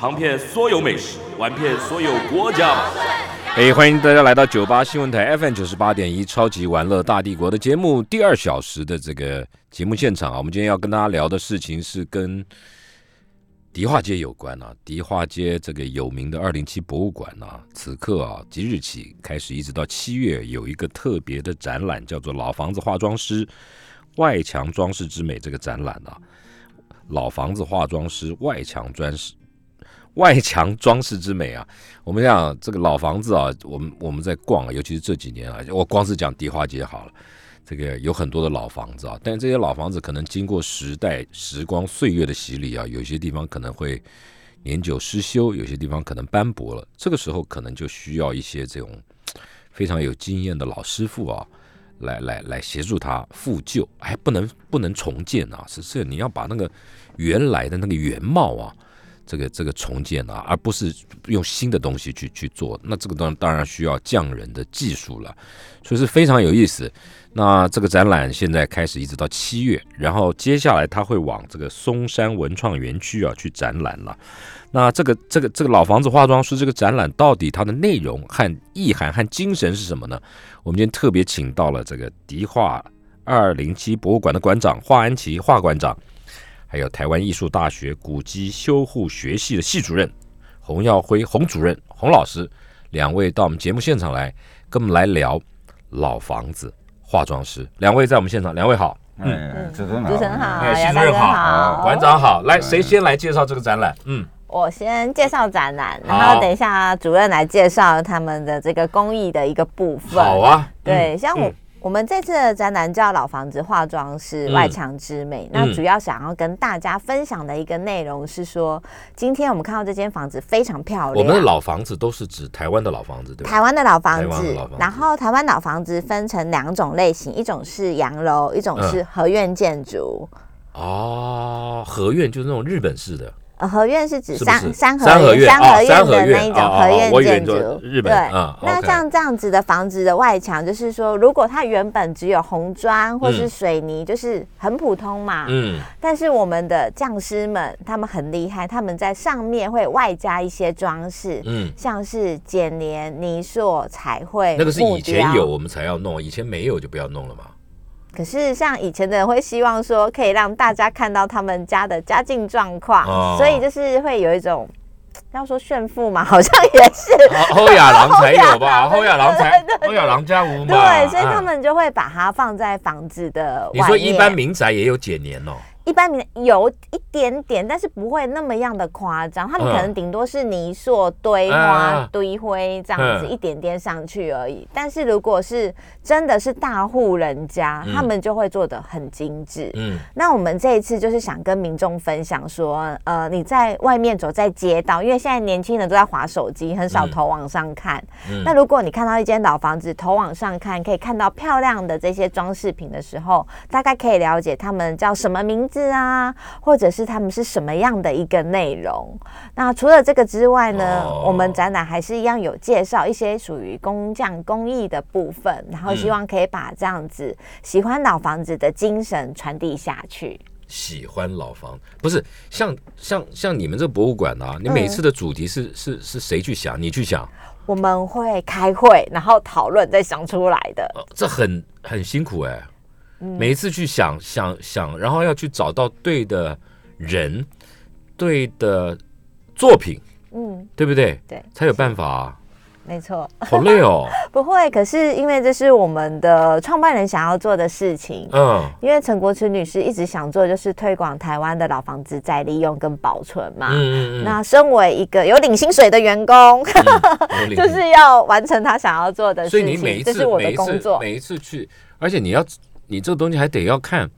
尝遍所有美食，玩遍所有国家。哎，欢迎大家来到九八新闻台 FM 九十八点一超级玩乐大帝国的节目第二小时的这个节目现场啊。我们今天要跟大家聊的事情是跟迪化街有关啊。迪化街这个有名的二零七博物馆啊，此刻啊即日起开始一直到七月有一个特别的展览，叫做“老房子化妆师外墙装饰之美”这个展览啊。老房子化妆师外墙装饰，外墙装饰之美啊！我们讲这个老房子啊，我们我们在逛，尤其是这几年啊，我光是讲迪化街好了，这个有很多的老房子啊，但这些老房子可能经过时代时光岁月的洗礼啊，有些地方可能会年久失修，有些地方可能斑驳了，这个时候可能就需要一些这种 非常有经验的老师傅啊。来来来协助他复旧，还不能不能重建啊！是是，你要把那个原来的那个原貌啊，这个这个重建啊，而不是用新的东西去去做。那这个当当然需要匠人的技术了，所以是非常有意思。那这个展览现在开始一直到七月，然后接下来他会往这个松山文创园区啊去展览了。那这个这个这个老房子化妆师这个展览到底它的内容和意涵和精神是什么呢？我们今天特别请到了这个迪化二零七博物馆的馆长华安琪华馆长，还有台湾艺术大学古籍修护学系的系主任洪耀辉洪主任洪老师，两位到我们节目现场来跟我们来聊老房子化妆师。两位在我们现场，两位好，嗯，主持人主持人好，杨主任好，馆长好，来，谁先来介绍这个展览？嗯。我先介绍展览，然后等一下主任来介绍他们的这个工艺的一个部分。好啊，对，像我、我们这次的展览叫《老房子化妆师嗯外墙之美》，嗯那主要想要跟大家分享的一个内容是说，今天我们看到这间房子非常漂亮。我们的老房子都是指台湾的老房子，对吧？台湾的老房子房子，然后台湾老房子分成两种类型，一种是洋楼，一种嗯是合院建筑。哦，合院就是那种日本式的，呃，合院是指三三合院三合院的那一种合院建筑。日本对啊，那像这样子的房子的外墙，就是说，如果它原本只有红砖或是嗯水泥，就是很普通嘛。嗯，但是我们的匠师们，他们很厉害，他们在上面会外加一些装饰，嗯，像是剪黏、泥塑、彩绘。那个是以前有我们才要弄，以前没有就不要弄了嘛。可是像以前的人会希望说，可以让大家看到他们家的家境状况，哦所以就是会有一种要说炫富嘛，好像也是。后后亚郎才有吧？后后亚亚郎才对对对后亚郎家无嘛。对，所以他嗯们就会把它放在房子的。你说一般民宅也有几年哦，一般民有一点点，但是不会那么样的夸张。他们嗯可能顶多是泥塑堆花、啊堆灰这样子，嗯一点点上去而已。但是如果是真的是大户人家，嗯他们就会做的很精致。嗯，那我们这一次就是想跟民众分享说，呃，你在外面走在街道，因为现在年轻人都在划手机，很少嗯头往上看。嗯那如果你看到一间老房子，头往上看，可以看到漂亮的这些装饰品的时候，大概可以了解他们叫什么名字啊，或者是他们是什么样的一个内容。那除了这个之外呢，哦我们展览还是一样有介绍一些属于工匠工艺的部分，然后希望可以把这样子喜欢老房子的精神传递下去。喜欢老房不是像像像你们这博物馆啊，你每次的主题是是是谁去想？你去想，我们会开会，然后讨论再想出来的。呃这很很辛苦哎。嗯每一次去想想想，然后要去找到对的人、对的作品，嗯，对不对？对，才有办法啊。没错。好累哦。不会，可是因为这是我们的创办人想要做的事情。嗯，因为陈国慈女士一直想做，就是推广台湾的老房子再利用跟保存嘛。嗯嗯嗯，那身为一个有领薪水的员工，就是要完成他想要做的事所以情。你每一次这是我的工作。每一次去，而且你要你这个东西还得要看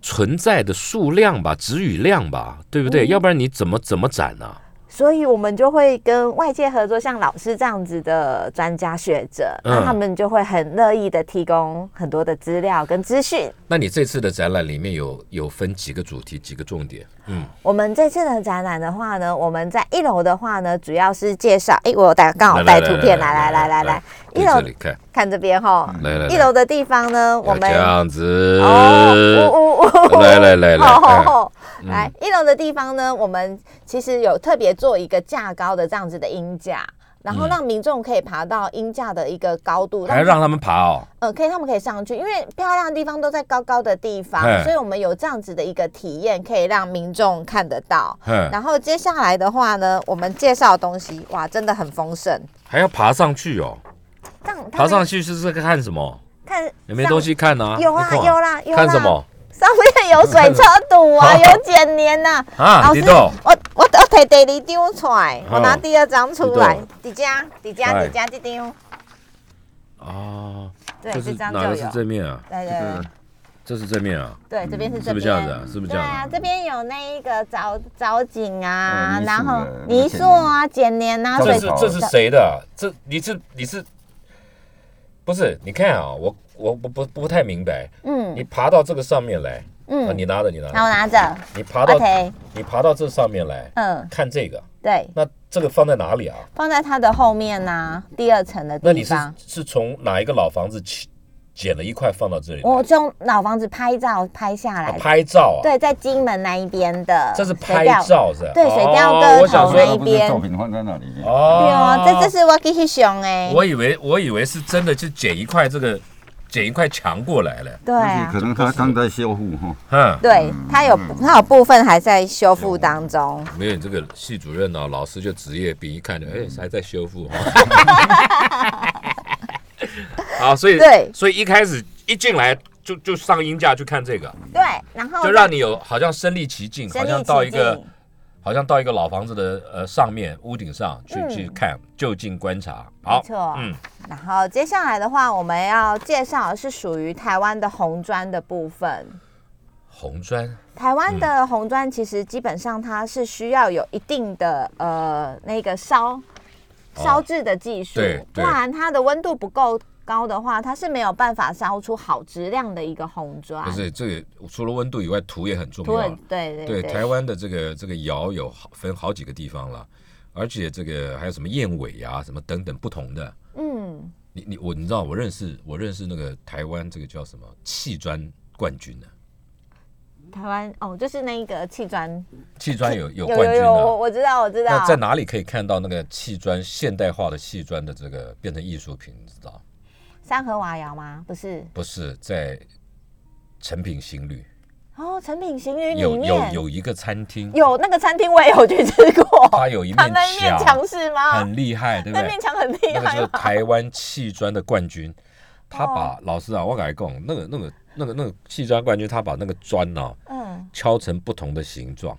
存在的数量吧，值与量吧，对不对？嗯要不然你怎么怎么展呢、所以我们就会跟外界合作，像老师这样子的专家学者，那嗯他们就会很乐意的提供很多的资料跟资讯。那你这次的展览里面有有分几个主题，几个重点？嗯，我们这次的展览的话呢，我们在一楼的话呢，主要是介绍，哎，我有带刚好带图片，来来来来来，一楼这里看，看这边哈，来来来。一楼的地方呢，我们这样子，哦，呜呜呜来来来来来一楼的地方呢，我们其实有特别做一个架高的这样子的鹰架。然后让民众可以爬到鹰架的一个高度，还要让他们爬哦。呃，可以他们可以上去，因为漂亮的地方都在高高的地方，所以我们有这样子的一个体验，可以让民众看得到。嗯，然后接下来的话呢，我们介绍的东西，哇，真的很丰盛。还要爬上去哦。爬上去是是看什么？看有没有东西看啊？有啊有啦有啦看什么上面有水车堵啊，有剪年呐、啊？老师，我我我摕第二张出来，我拿哦第二张出来你，底家底家哎底家这张，哦，对，这这是哪个是张就有。正面啊？对对对这是正面啊？对，这边是正面，是，不是这样子啊？是不是这样？，对啊这边有那一个藻藻井啊，然后泥塑啊、剪年啊，这是这是谁的啊？这你是你是不是？你看啊，我我不不不太明白。嗯你爬到这个上面来，啊，嗯，你拿着你拿然后着，拿着你爬到你爬到这上面来嗯，看这个，对，那这个放在哪里啊？放在它的后面呐，第二层的那你是地方。是从哪一个老房子起捡了一块放到这里？我从老房子拍照拍下啊来的，拍照啊？，对，在金门那一边的，这是拍照是吧？对水调哦歌我想说头那一不是边作品放在那里面。哦，对哦，这这是我给去熊哎，我以为我以为是真的，就捡一块这个捡一块墙过来了。对。啊可，能他刚在修复哈。嗯，对，他有他有部分还在修复当中，没有你这个系主任呢、老师就职业病，一看就哎还在修复哈。好，所以对。所以一开始一进来就就上音架去看这个，对，然后就让你有好像身临其境，好像到一个境，好像到一个老房子的呃上面屋顶上去、嗯。去看，就近观察。好，没错。嗯，然后接下来的话，我们要介绍的是属于台湾的红砖的部分。红砖？台湾的红砖其实基本上它是需要有一定的呃那个烧烧制的技术，不然它的温度不够高的话，它是没有办法烧出好质量的一个红砖。不是这个除了温度以外，土也很重要。对对对，台湾的这个这个窑有好分好几个地方了，而且这个还有什么燕尾啊，什么等等不同的。嗯，你你我你知道我认识我认识那个台湾这个叫什么砌砖冠军呢、台湾哦，就是那个砌砖，砌砖有有有冠军有有，我的、我知道我知道那。在哪里可以看到那个砌砖现代化的砌砖的这个变成艺术品？你知道？三河瓦窑吗？不是不是在成品新旅哦，成品行旅里有有面有一个餐厅，有那个餐厅，我也有去吃过。它有一面那一面墙是吗？很厉害，对不对那面？墙很厉那个就是害？台湾砌砖的冠军，他把哦老师啊，我跟你讲，那个那个那个那个砌砖冠军，他把那个砖呢、嗯，敲成不同的形状，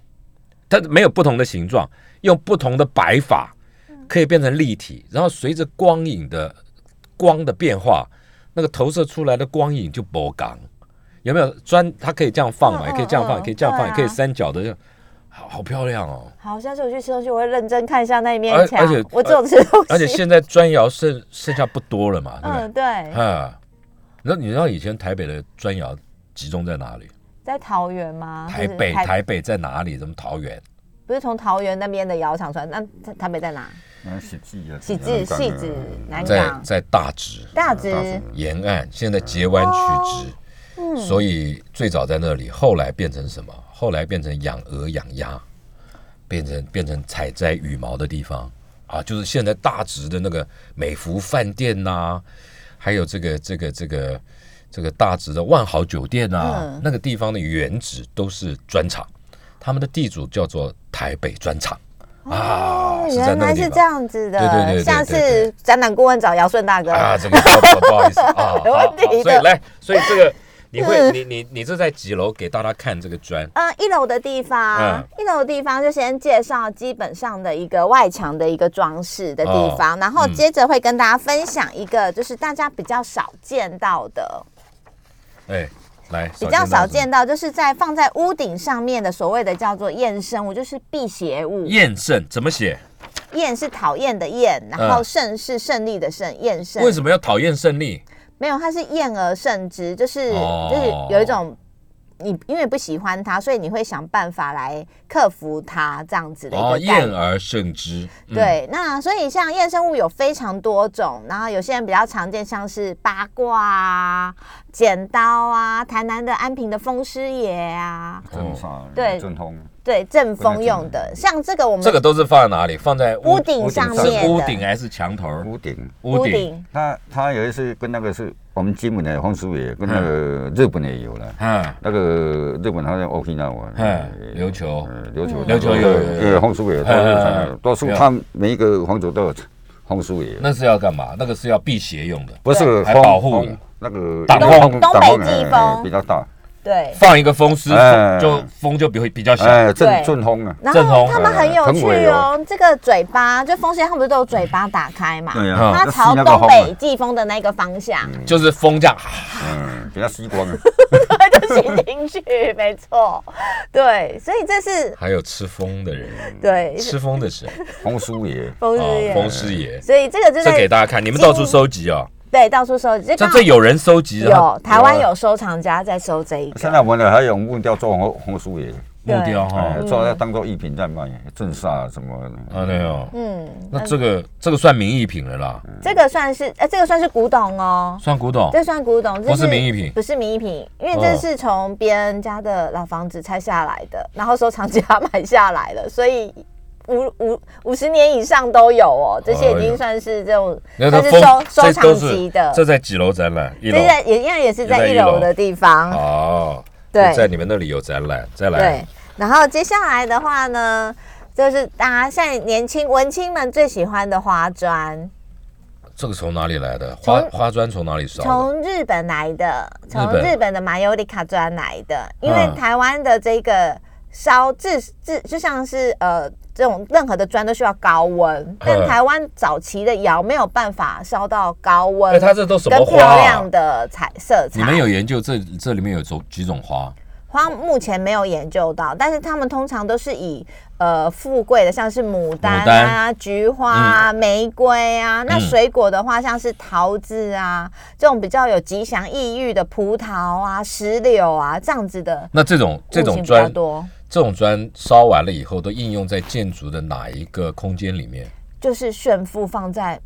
它没有不同的形状，用不同的摆法可以变成立体，然后随着光影的光的变化，那个投射出来的光影就波刚。有没有砖？它可以这样放嘛，嗯也可以这样放，可以这样放，也可以三角的，好好漂亮哦。好，下次我去吃东西，我会认真看一下那一面墙。而而且我只有吃东西，而且现在砖窑剩剩下不多了嘛？嗯，对，啊，你知道你知道以前台北的砖窑集中在哪里？在桃园吗？台北台北在哪里？怎么桃园？不是从桃园那边的窑厂出来，那台台北在哪？那喜字啊，喜志、戏子、南在港、在大直大直。沿岸，现在截弯取直，嗯。所以最早在那里，后来变成什么？后来变成养鹅养鸭，变成变成采摘羽毛的地方。啊，就是现在大直的那个美福饭店呐、还有这个这个这个这个大直的万豪酒店呐、嗯。那个地方的原址都是砖厂，他们的地主叫做台北砖厂啊，哦，原来是这。样子的。对对对对下对对次展览顾问找姚顺大哥。啊，怎么不好意思啊，没问题的所以来，所以这个 你会嗯你你你这在几楼给大家看这个砖？嗯，一楼的地方，嗯一楼的地方就先介绍基本上的一个外墙的一个装饰的地方，然后嗯接着会跟大家分享一个就是大家比较少见到的，哎，来，比较少见到，就是在放在屋顶上面的所谓的叫做厌胜物，就是辟邪物。厌胜怎么写？厌是讨厌的厌，然后嗯胜是胜利的胜，厌胜。为什么要讨厌胜利？没有，它是厌而胜之，就是、哦就是有一种你因为不喜欢它，所以你会想办法来克服它这样子的一哦，个概念。厌而胜之。嗯，对，那所以像厌生物有非常多种，然后有些人比较常见，像是八卦啊、剪刀啊、台南的安平的风师爷啊，正法、哦，对阵风，对，正风用的，像这个我们这个都是放在哪里？放在屋顶上面屋顶还是墙头？屋顶。屋顶。他他有一次跟那个是我们金门的黄叔爷，跟那个日本的也有了。嗯，那个日本好像 Okinawa，嗯琉球。呃琉球。琉球有有有。呃黄叔爷，都嗯嗯是嗯多数有他每一个皇族都有黄叔爷，那是要干嘛？那个是要辟邪用的，不是还保护那个挡风。挡东北季风比较大，对。放一个风师，哎就风就比会比较小。哎，对阵阵风啊，然后他们很有趣哦，这个嘴巴就风扇，他们不是都有嘴巴打开嘛？对啊，它朝东北季风的那个方向，就是风这样，嗯，给它吸光啊，就吸进去，没错。对，所以这是还有吃风的人，对吃风的谁？黄叔爷，哦，风师爷。风师爷。所以这个就这给在大家看，你们到处收集哦。对到处收集，这这有人收集，有台湾有收藏家在收这一个，现在我们还有木雕做黄黄叔爷，木雕哈哎，，做当做艺品在卖，镇煞什么的。啊没有。嗯，那这个这个算名艺品了啦，这个算是呃，这个算是古董哦。算古董。这算古董，这不是名艺品不是名艺品，因为哦这是从别人家的老房子拆下来的，然后收藏家 买下来了，所以五五五十年以上都有哦，这些已经算是这种那算是收收藏级的。这在几楼展览？一楼这。在也因为也是在一楼的地方，哦，对在你们那里有展览，再来对。然后接下来的话呢，就是大家现在年轻文青们最喜欢的花砖，这个从哪里来的？花花砖从哪里烧？从日本来的，从日本的马尤里卡砖来的，因为嗯台湾的这个烧制制就像是呃这种任何的砖都需要高温，但嗯台湾早期的窑没有办法烧到高温，哎，它这都什么跟花漂亮啊？的彩色彩。你们有研究这这里面有种几种花？花目前没有研究到，但是他们通常都是以呃富贵的，像是牡丹牡啊、菊花啊、玫瑰啊。那嗯水果的话，像是桃子啊，这种比较有吉祥意喻的葡萄啊、石榴啊这样子的那这种这种砖较，多，这种砖烧完了以后，都应用在建筑的哪一个空间里面？就是炫富放在。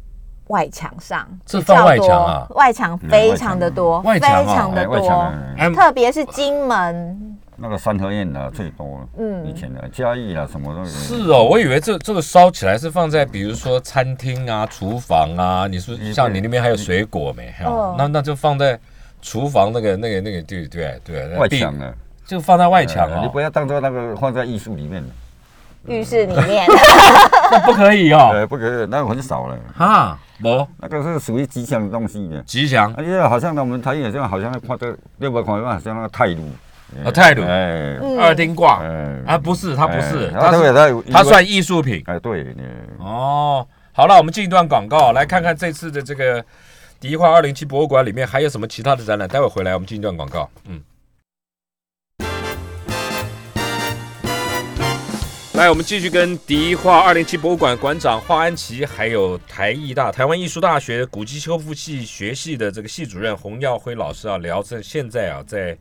外墙上，这放外墙啊外墙非常的多，外墙啊非常的多，哎特别是金门，那个三合院啊最多，嗯以前的嘉义啊什么都有。是哦，我以为这这个烧起来是放在比如说餐厅啊、厨房啊。你说也像你那边还有水果没？哦哦，那那就放在厨房那个那个那个对对对，外墙啊，就放在外墙哦。哎你不，要当做那个放在艺术里面，浴室里面，那不可以哦。呃，不可以，那个很少了，哈，不那个是属于吉祥的东西的。吉祥而且好像呢，我们台语好像好像看这六百块好像那个泰鲁，啊，泰鲁哎，嗯。二丁挂。哎。啊，不是，它不是，哎它是它它它算艺术品。哎对，哦。好了，我们进一段广告，来看看这次的这个迪化二零七博物馆里面还有什么其他的展览。待会回来我们进一段广告，嗯。来，我们继续跟迪化二零七博物馆馆长华安琪，还有台艺大台湾艺术大学古迹修复系学系的这个系主任洪耀辉老师啊聊这现在啊在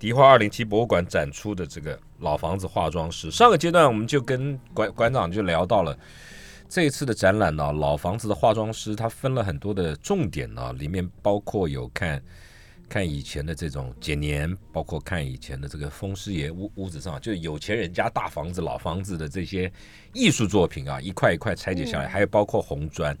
迪化二零七博物馆展出的这个老房子化妆师。上个阶段我们就跟馆馆长就聊到了这一次的展览呢、老房子的化妆师它分了很多的重点呢、里面包括有看。看以前的这种剪年，包括看以前的这个风师爷屋屋子上，就有钱人家大房子、老房子的这些艺术作品啊，一块一块拆解下来，还有包括红砖。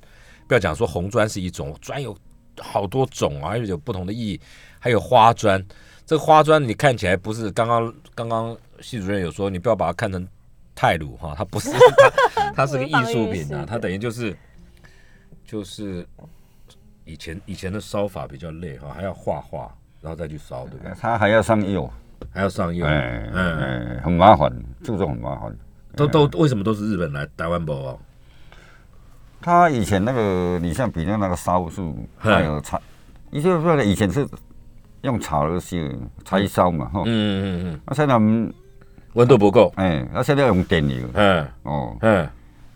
不要讲说红砖是一种砖，有好多种啊，而且有不同的意义。还有花砖，这个花砖你看起来不是刚刚刚刚系主任有说，你不要把它看成泰鲁哈，它不是，它它是个艺术品啊，它等于就是就是以前以前的烧法比较累哈，还要画画，然后再去烧，对不对？它还要上釉，还要上釉，哎嗯，哎，很麻烦，这种很麻烦。都都为什么都是日本来台湾包哦？他以前那个，你像比如那个烧树，还有茶，你就是说以前是用草来烧，柴烧嘛，哈。嗯嗯嗯，啊，现在我们温度不够，哎，啊，现在用电油，嗯哦，嗯，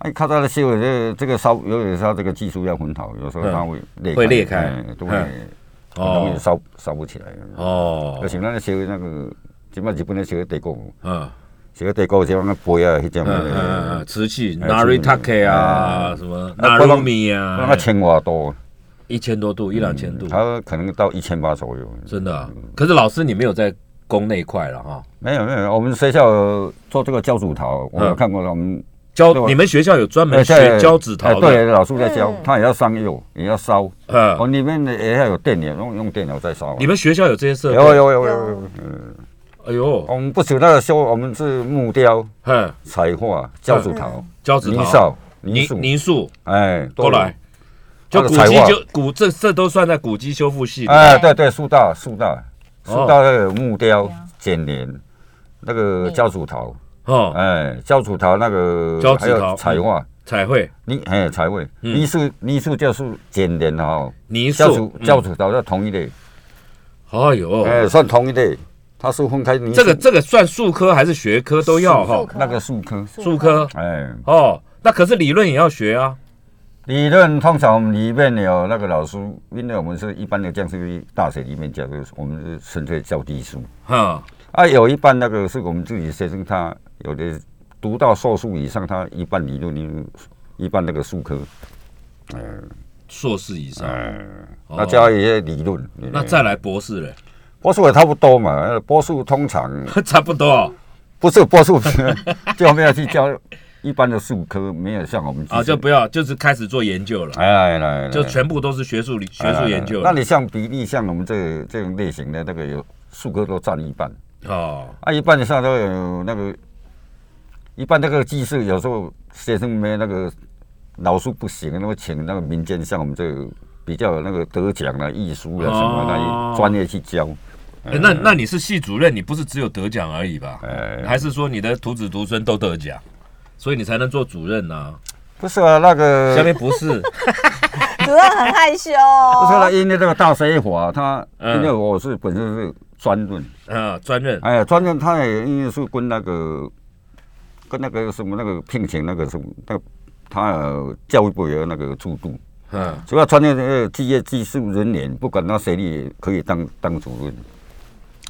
哎，靠它的烧的这个这个烧，有的时候这个技术要很好，有时候它会裂会裂开。哎都会容哦。易烧烧不起来。哦。而，且咱烧那个，即摆日本咧烧地沟，嗯。烧地沟像那杯啊，迄种嗯嗯瓷器哎 Naritake 啊，嗯。什么 Narumi 啊。那个，千瓦多，一千多度，一两千度，它可能到一千八左右。真的啊。可是老师你没有在攻那一块了哈，没有没有，我们学校做这个教主陶，我有看过我们教你们学校有专门哎学在胶纸陶的，哎对，老师在教嗯，他也要上釉，也要烧，嗯，哦，里面的也要有电源，用用电脑在烧。你们学校有这些设备？有有有有有，嗯，哎呦，我们不止那个修，我们是木雕、嗯，彩画、胶纸陶、胶纸陶、泥塑、泥泥塑，哎，都来，就古迹就古这这都算在古迹修复系。哎，对对，树大树大。哦。树大那个木雕、剪黏，那个胶纸陶，哦，哎，胶煮陶那个还胶纸陶有彩画，彩绘、泥哎彩绘，嗯。泥塑泥塑就是剪黏哈，泥胶塑煮，胶煮陶是同一类，嗯哎呦，哎，算同一类，它是分开泥。这个这个算术科还是学科都要哈？那个术科，术科。哎，哦，那可是理论也要学啊。理论通常我们里面有那个老师，因为我们是一般的降师大学里面教的，我们是纯粹教技术哈，啊，有一半那个是我们自己学生，他有的读到硕士以上，他一半理论，一半那个数科，硕士以上，嗯，哦。那加一些理论，那再来博士嘞，波数也差不多嘛，波数通常 差不多。不是波数，就没有去教一般的数科，没有像我们啊，就不要就是开始做研究了，哎来来来，就全部都是学术理学术研究了。那你像比例，像我们这这种类型的那个有数科都占一半，哦，啊，一半以上都有那个，一般那个技术有时候学生没那个老师不行，那么请那个民间像我们这个比较有那个得奖啊、艺术啊什么哦那专业去教。哎那那你是系主任，你不是只有得奖而已吧？哎还是说你的徒子徒孙都得奖，所以你才能做主任呢？不是啊，那个下面不是，主任很害羞不是啊，哦。因为这个大学法，他嗯因为我是本身是专任，啊，专任哎，专任他也因为是跟那个跟那个什么那个聘请那个什么那个他教育部有那个制度，嗯，主要专业的职业技术人员，不管他谁你，可以当当主任。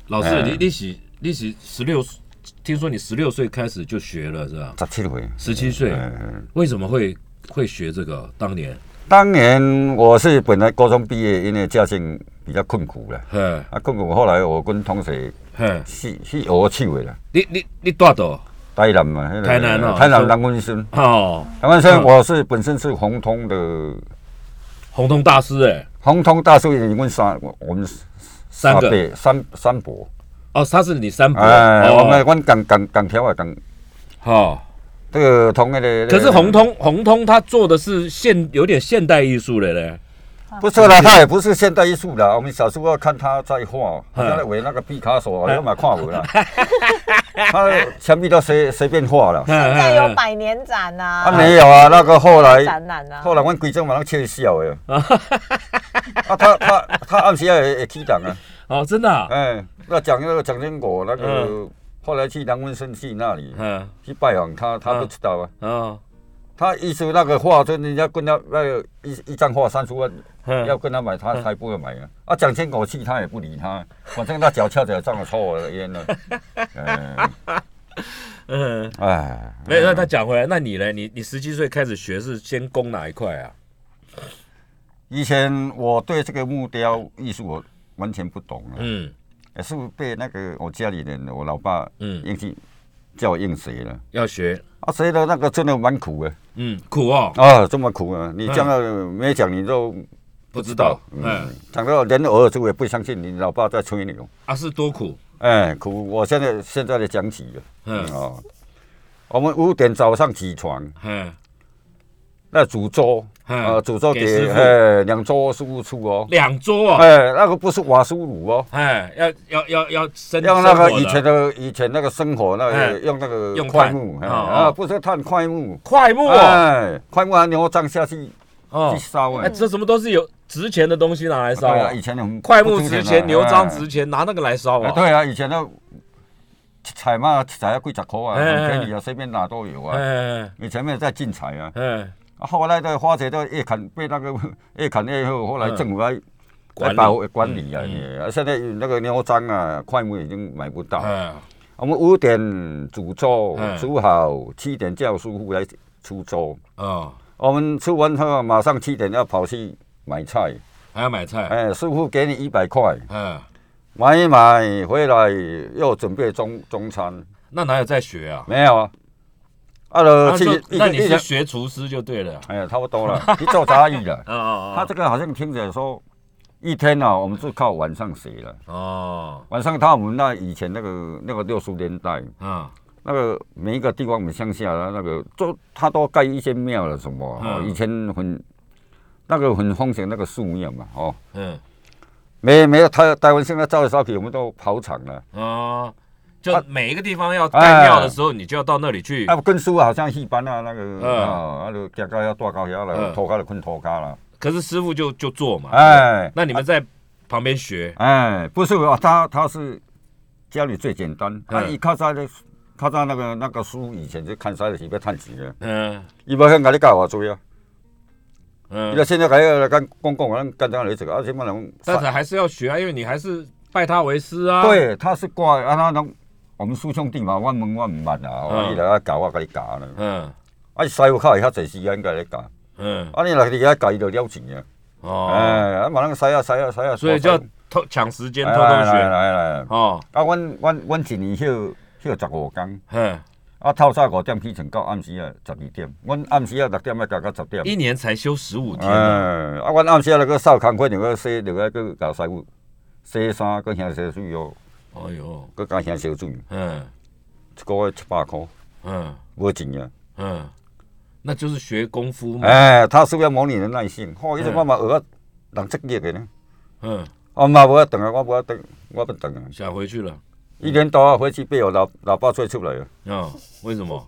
老师，哎你你是你是十六，听说你十六岁开始就学了是吧？十七岁，十七岁，嗯，为什么会会学这个？当年，当年我是本来高中毕业，因为家境比较困苦了，嗯，啊，困苦。后来我跟同学嗯，去去学手的啦，你你你多少？台南嘛，那个台南哦台南南温村，哦，南温村嗯。我是本身是红通的，红通大师哎，红通大师一共三，我我们三个。三三伯，哦，他是你三伯，哎，哦。我们阮港港港条啊港，好。这个同那个，可是红通红通他做的是现有点现代艺术的嘞，不是啦，他也不是现代艺术啦。我们小时候看他在画，嗯他在为那个毕卡索，好像嘛看过啦。他墙壁都随随便画了。现在有百年展呐、啊，没有啊，那个后来展览啊。后来我们规正马上切笑的。啊，他他他暗时也也去档啊。哦，真的啊，哎，那讲那个蒋经国那个嗯，后来去梁文生去那里嗯去拜访他，他都知道啊。哦，他意思那个画，就人家跟他那个一一张画三十万，嗯要跟他买，他才不会买啊！啊，蒋经国去他也不理他，反正他脚翘起来，仗着抽我的烟呢。嗯，嗯，哎，没有，那他讲回来，那你呢？你你十七岁开始学是先攻哪一块啊？以前我对这个木雕艺术我完全不懂啊，嗯也是被那个我家里人，我老爸嗯，硬去叫我硬学了。要学，啊，学的那个真的蛮苦的嗯，苦哦，啊，这么苦啊！你这样没讲你都不知道，嗯。嗯，，讲到连我儿子也不相信你老爸在吹牛。啊是多苦，哎，苦！我现在现在的讲起了，嗯哦，我们五点早上起床，嗯那煮粥，嗯呃，煮粥给师傅。哎两桌师傅出哦，两桌哦，哎，那个不是瓦斯炉哦，哎，要要要要生用那个以前的的以前那个生火那哎个用那个用炭。块木，哎哦哦。啊，不是炭块木，快木哦，哎，块木啊，牛胀下去，哦。去烧哎，哎。这什么都是有值钱的东西拿来烧啊？对啊，，以前那种块木值钱，牛樟值值钱，拿那个来烧啊。哎对啊，以前那采嘛，采要几十块啊，哎哎很便宜啊，随便拿都有啊。哎以前没有在进采啊，哎，啊后来的花姐都越砍被那个 越砍越后，后来政府来来保管理啊现在那个牛樟啊，块木已经买不到。哎，我们五点煮粥嗯，煮好，七点叫师傅来出粥。哦，我们吃完后，马上七点要跑去买菜。还要买菜，哎，师傅给你一百块，嗯，买一买回来又准备中中餐，那哪有在学啊？没有啊？啊，那那你是学厨师就对了。哎呀，差不多了，你做杂役了。啊 啊他这个好像听着说，一天啊，我们是靠晚上写了。哦，晚上他我们那以前那个那个六十年代，嗯那个每一个地方，我们乡下的那个都他都盖一些庙了什么。以前很那个很风行那个寺庙嘛，哦，嗯没没有台台湾现在造的烧皮，我们都跑场了。哦，就啊每一个地方要盖庙的时候，你就要到那里去。啊，跟师傅好像一般啊，那个嗯啊，啊，就行到要大高遐了，嗯拖卡就困拖高了。可是师傅就就做嘛。哎那你们在旁边学。哎，不是啊，他他是家里最简单，啊，嗯伊较早咧，较早那个那个书以前就看赛就是要趁钱的，嗯。伊无肯甲你教偌济啊，伊嗯就，现在甲你来讲讲讲，咱干怎来这个，啊，什么人？但是还是要学啊，因为你还是拜他为师啊。，对，他是挂啊，他拢我们师兄弟嘛，我问我唔捌啊，伊来教我甲你教呢，嗯。啊，师傅较会遐济时间甲你教，嗯。啊，你来你遐教伊就了钱啊，哦，哎，啊，嘛咱使啊使啊使啊，所以就要偷抢时间偷偷学来学。来来，哦，啊，阮阮阮一年休休十五工。嗯，啊，透早五点起床到暗时啊十二点，阮暗时啊六点要加到十点。一年才休十五天哎，啊。啊，阮暗时啊那个扫工课，就个洗，就个去教师傅洗衫，搁烘洗水哦，哎哟，搁加烘烧水，嗯一个月七百箍，嗯无钱啊。嗯，那就是学功夫嘛。哎，他是要磨你的耐性，吼，迄阵我嘛学啊人职业的呢，嗯，我嘛无要等啊，我无要等，我不等啊。想回去了。一年到晚，回去被我老老爸追出来了。嗯，为什么？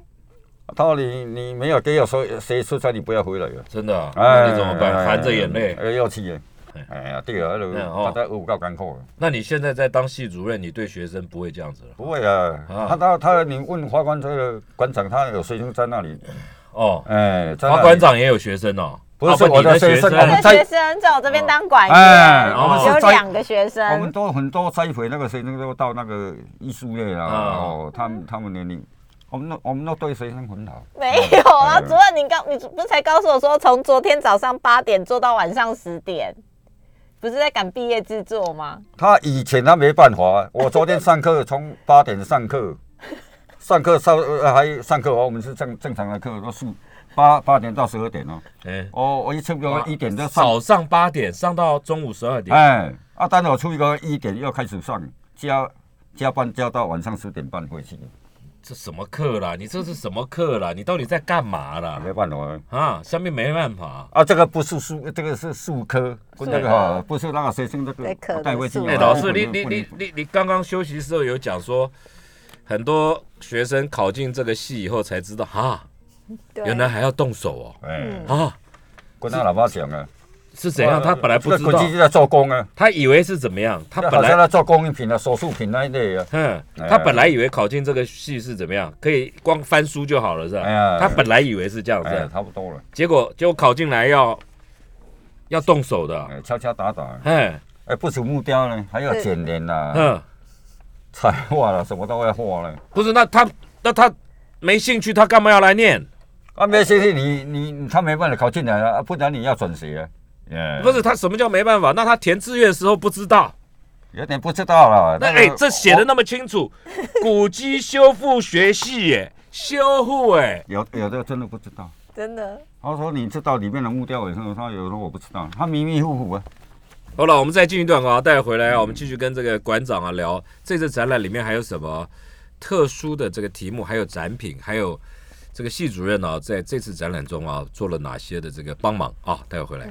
他说你你没有给我说谁出差，你不要回来了。真的啊？那你怎么办？含着眼泪。哎，要气的哎。哎呀，对啊，那嗯个哦他在有够艰苦的。那你现在在当系主任，你对学生不会这样子了？不会啊，啊他他他，你问法官这个馆长，他有学生在那里，哦，哎，在那里法官，长也有学生哦。不是啊我的学生我我的们学生在我这边当管哎员，我们有两个学生。我们，都很多栽培那个学生都到那个艺术类啊，啊哦，他们他们年龄，我们都我们都对学生很好，没有啊，哎。主任，你刚你不是才告诉我说，从昨天早上八点做到晚上十点，不是在赶毕业制作吗？他以前他没办法，我昨天上课从八点上课，上课上呃还上课哦，我们是正正常的课，都是八八点到十二点哦，哎，哦，我一差不多一点就上，早上八点上到中午十二点。哎，啊，等我出一个一点又开始上，加加班加到晚上十点半回去，这什么课啦？你这是什么课啦？你到底在干嘛啦？没办法。啊，下面没办法。啊，这个不是数，这个是数科，跟那个哈，不是那个学生这在科的个带回去。哎、啊老师，你你你你你刚刚休息的时候有讲说，很多学生考进这个系以后才知道，哈，对原来还要动手哎，哦，啊，跟他老爸讲啊，是怎样？他本来不知道。这个，就在做工啊，他以为是怎么样？他本来，在做工艺品啊、手术品那一类啊。嗯，哎。他本来以为考进这个系是怎么样，可以光翻书就好了，是吧？哎呀他本来以为是这样哎，子，差不多了，结果结果考进来要要动手的，哎，敲敲打打，哎，哎，不止木雕呢，还要剪黏啦、嗯，彩画了，什么都要画了。不是，那他那他没兴趣，他干嘛要来念？啊，没兴趣，你你他没办法考进来啊，不然你要转学啊。哎不是他什么叫没办法？那他填志愿的时候不知道。有点不知道了。那个哎、这写的那么清楚，古迹修复学系耶，修复哎，有有的真的不知道。真的。他说你知道里面的木雕为什么，他有的我不知道，他迷迷糊糊啊。好了，我们再进一段啊，待会回来啊，我们继续跟这个馆长啊聊这次展览里面还有什么特殊的这个题目，还有展品，还有这个系主任呢、在这次展览中啊做了哪些的这个帮忙啊？待会回来。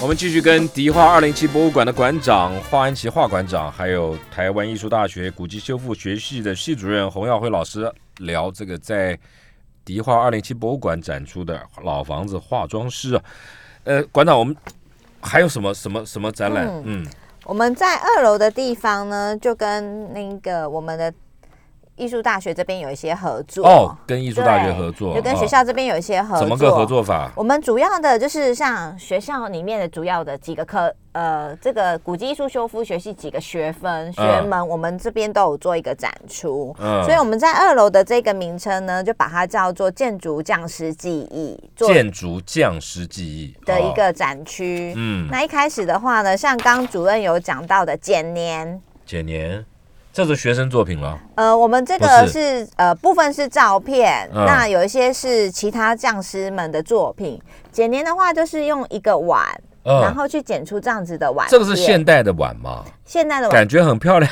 我们继续跟迪化二零七博物馆的馆长华安琪华馆长，还有台湾艺术大学古迹修复学系的系主任洪耀辉老师聊这个在迪化二零七博物馆展出的老房子化妆师啊。呃，馆长，我们还有什么什么什么展览？嗯，我们在二楼的地方呢，就跟那个我们的艺术大学这边有一些合作哦，跟艺术大学合作，就跟学哦校这边有一些合作。怎么个合？作法？我们主要的就是像学校里面的主要的几个科，呃，这个古迹艺术修复学系几个学分学门，我们这边都有做一个展出。嗯所以我们在二楼的这个名称呢，就把它叫做建筑匠师技艺做建筑匠师技艺哦的一个展区。嗯那一开始的话呢，像刚主任有讲到的剪年，简年，这是学生作品了。呃，我们这不个是是呃部分是照片，嗯那有一些是其他匠师们的作品。剪年的话，就是用一个碗，嗯然后去剪出这样子的碗片。这个是现代的碗吗？现代的碗，感觉很漂亮。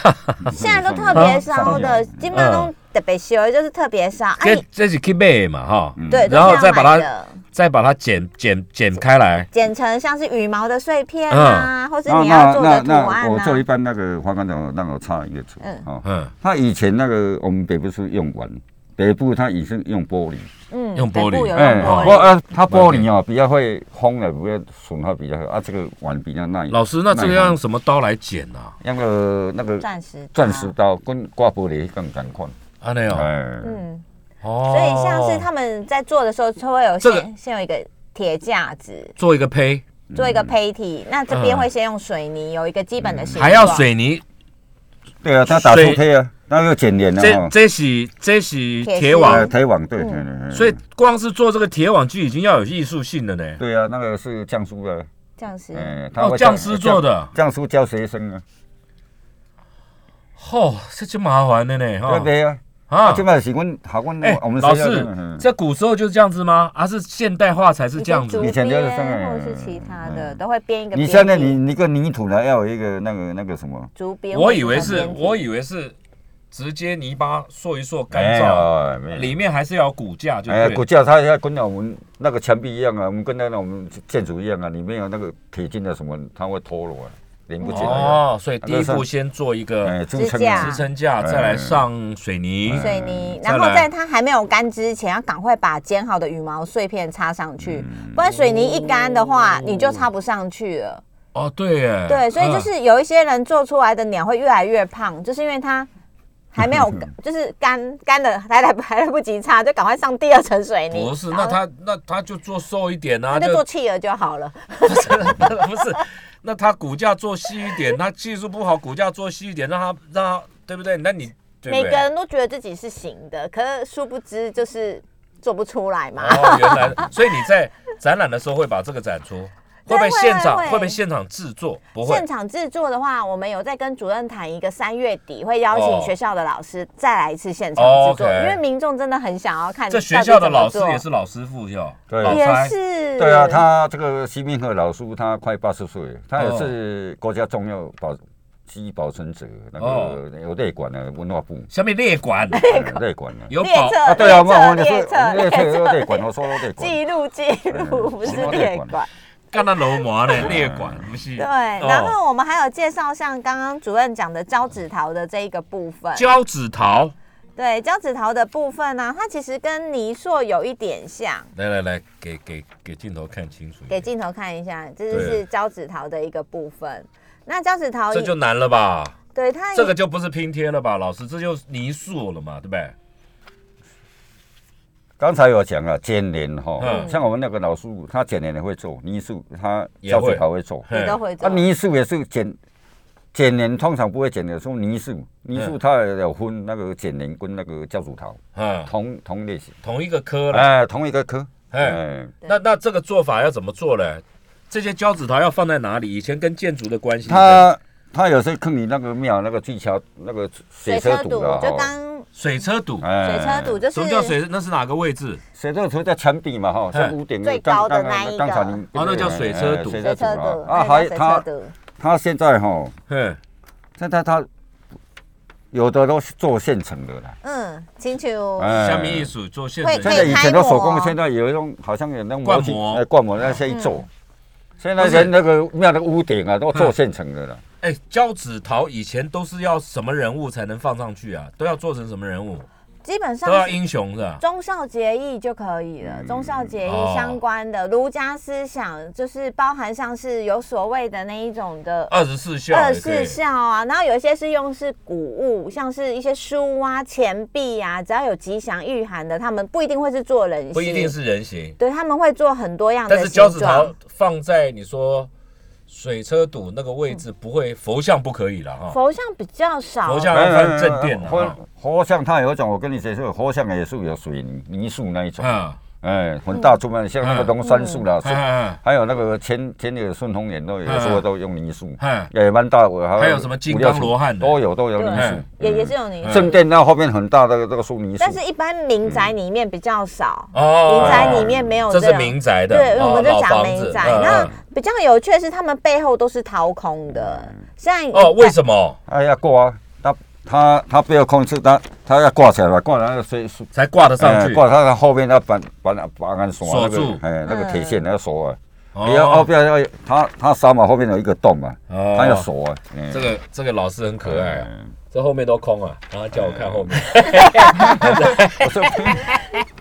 现在都特别烧的，基本上都特别修，就是特别烧。啊，这你这是 keep 嘛哈，对，然后再把它再把它剪剪剪开来。剪成像是羽毛的碎片嗯啊，或是你要做那那的图案那我做一啊。半那个花岗长让我插一个嘴嗯哦，嗯，他以前那个我们北部是用碗，北部他以前用玻璃，嗯用玻璃北部有用哎，玻璃。不呃，它玻璃哦比较会烘的，不会损耗比较好啊。这个碗比较耐。老师，那这个要用什么刀来剪啊？用个那个钻石钻石刀跟刮玻璃更赶快。啊那样哎，嗯，哦，所以像是他们在做的时候，就会有这个先先有一个铁架子，做一个胚，做一个胚体。那这边嗯会先用水泥有一个基本的形状，还要水泥，对啊，他打水出贴啊，那个剪连的哈。这这是这是铁丝铁网呃，，台网对对嗯对。对所以光是做这个铁网就已经要有艺术性了呢。对啊，那个是匠书的，这样是。哎，他哦，会匠师做的，匠师教学生啊，哦，这就麻烦了呢对哈不。对啊？啊。啊，，这个是阮好阮哎我们，老师这古时候就是这样子吗？还是现代化才是这样子？以前就是这样编或者是其他的，嗯都会编一个。你现在你你个泥土呢，要有一个那个那个什么，竹编，我以为是我以为是直接泥巴塑一塑干没燥，里面还是要骨架，就哎，骨架它要跟我们那个墙壁一样啊，我们跟那个我们建筑一样啊，里面有那个铁筋的什么，它会脱落啊，连不起来啊。哦，所以第一步先做一个哎，支撑架啊支撑架，再来上水泥。水泥，然后在它还没有干之前，要赶快把剪好的羽毛碎片插上去，嗯不然水泥一干的话，你就插不上去了。哦，对耶。对，所以就嗯是有一些人做出来的鸟会越来越胖，就是因为它还没有，就是干干的还来还 来不及插，就赶快上第二层水泥。不是，那他那他就做瘦一点啊，那就做企鹅就好了。不 是不是，那他骨架做细一点，他技术不好，骨架做细一点，让他让他对不对？那你对对每个人都觉得自己是行的，可是殊不知就是做不出来嘛。哦，原来，所以你在展览的时候会把这个展出，会不会对会现场会。会会不会现场制作？不会。现，场制作的话，我们有在跟主任谈一个三月底会邀请哦学校的老师再来一次现场哦制作因为民众真的很想要看这学校的老师也是老师傅哟，对。也是。对啊，他这个西明鹤老师他快八十岁了，他也哦。是国家重要保记忆保存者，那哦。个有列管的文化部。下面列管。呃 列管。的。有保。啊，对啊，我们我们列是册列册列列管，我说有列管。记录记录，不是列管。干那楼麻呢，裂管不是？对，哦然后我们还有介绍像刚刚主任讲的胶纸桃的这一个部分。胶纸桃，对，胶纸桃的部分呢、它其实跟泥塑有一点像。来来来，给给给镜头看清楚，给镜头看一下，这就是胶纸桃的一个部分。那胶纸桃这就难了吧？对它这个就不是拼贴了吧，老师，这就泥塑了嘛，对不对？刚才有讲了剪连哈嗯，像我们那个老师，他剪连也会做，泥塑他教也会子还会做。你都会做啊，。泥塑也是剪剪连，通常不会剪的，说泥塑，泥塑它也有分那个剪连跟那个教主陶嗯，同同类型，同一个科了。哎，同一个科，哎，那那这个做法要怎么做呢？这些胶纸陶要放在哪里？以前跟建筑的关系？他他有时候坑你那个庙那个技巧那个水车堵了就哈，刚水车堵，哎水车堵，就是什么叫水？那是哪个位置？水车堵在墙壁嘛哈，像屋顶最高的那一个刚才你哦那叫水车堵水车堵，啊，还他车堵。他现在哈，哼，现在他有的都是做现成的啦。嗯，清楚。下面一组做现成现在以前都手工，现在有一种好像有那种灌模具模哎灌模那些一做。现在人那个庙的屋顶啊，都做现成的了。哎，胶纸桃以前都是要什么人物才能放上去啊？都要做成什么人物？基本上都要英雄是吧？忠孝节义就可以了。忠孝节哦义相关的儒家思想，就是包含像是有所谓的那一种的二十四孝二十四孝啊，然后有一些是用是古物，像是一些书啊、钱币啊，只要有吉祥御寒的，他们不一定会是做人形，不一定，是人形，对他们会做很多样的但是胶形状子桃放在你说水车堵那个位置，不会佛像不可以了哈。佛像比较少，佛像要放正殿了佛。佛像它有一种，我跟你解释，佛像也是有水泥泥塑那一种，嗯，哎，很大出门，像那个龙山树啦，还有那个前前里的顺风眼都有时候都用泥树，嗯也蛮大的，还有什么金刚罗汉都有都有泥对树，也也是有泥正殿那后面很大的这个树泥树。但，是一般民宅里面比较少，哦民宅里面没有这是民宅的，对，我们就讲民宅。嗯那嗯比较有趣的是，他们背后都是掏空的，像哦，为什么？哎呀挂，他他他不要控制，他他要挂起来吧，挂那个水树。才挂得上去？哎挂它的后面要绑绑绑安锁那个锁住。哎，那个铁线要锁啊，哦。不要哦，不要要它它沙嘛后面有一个洞嘛，哦。它要锁啊。嗯这个这个老师很可爱啊，这后面都空啊，然后叫我看后面。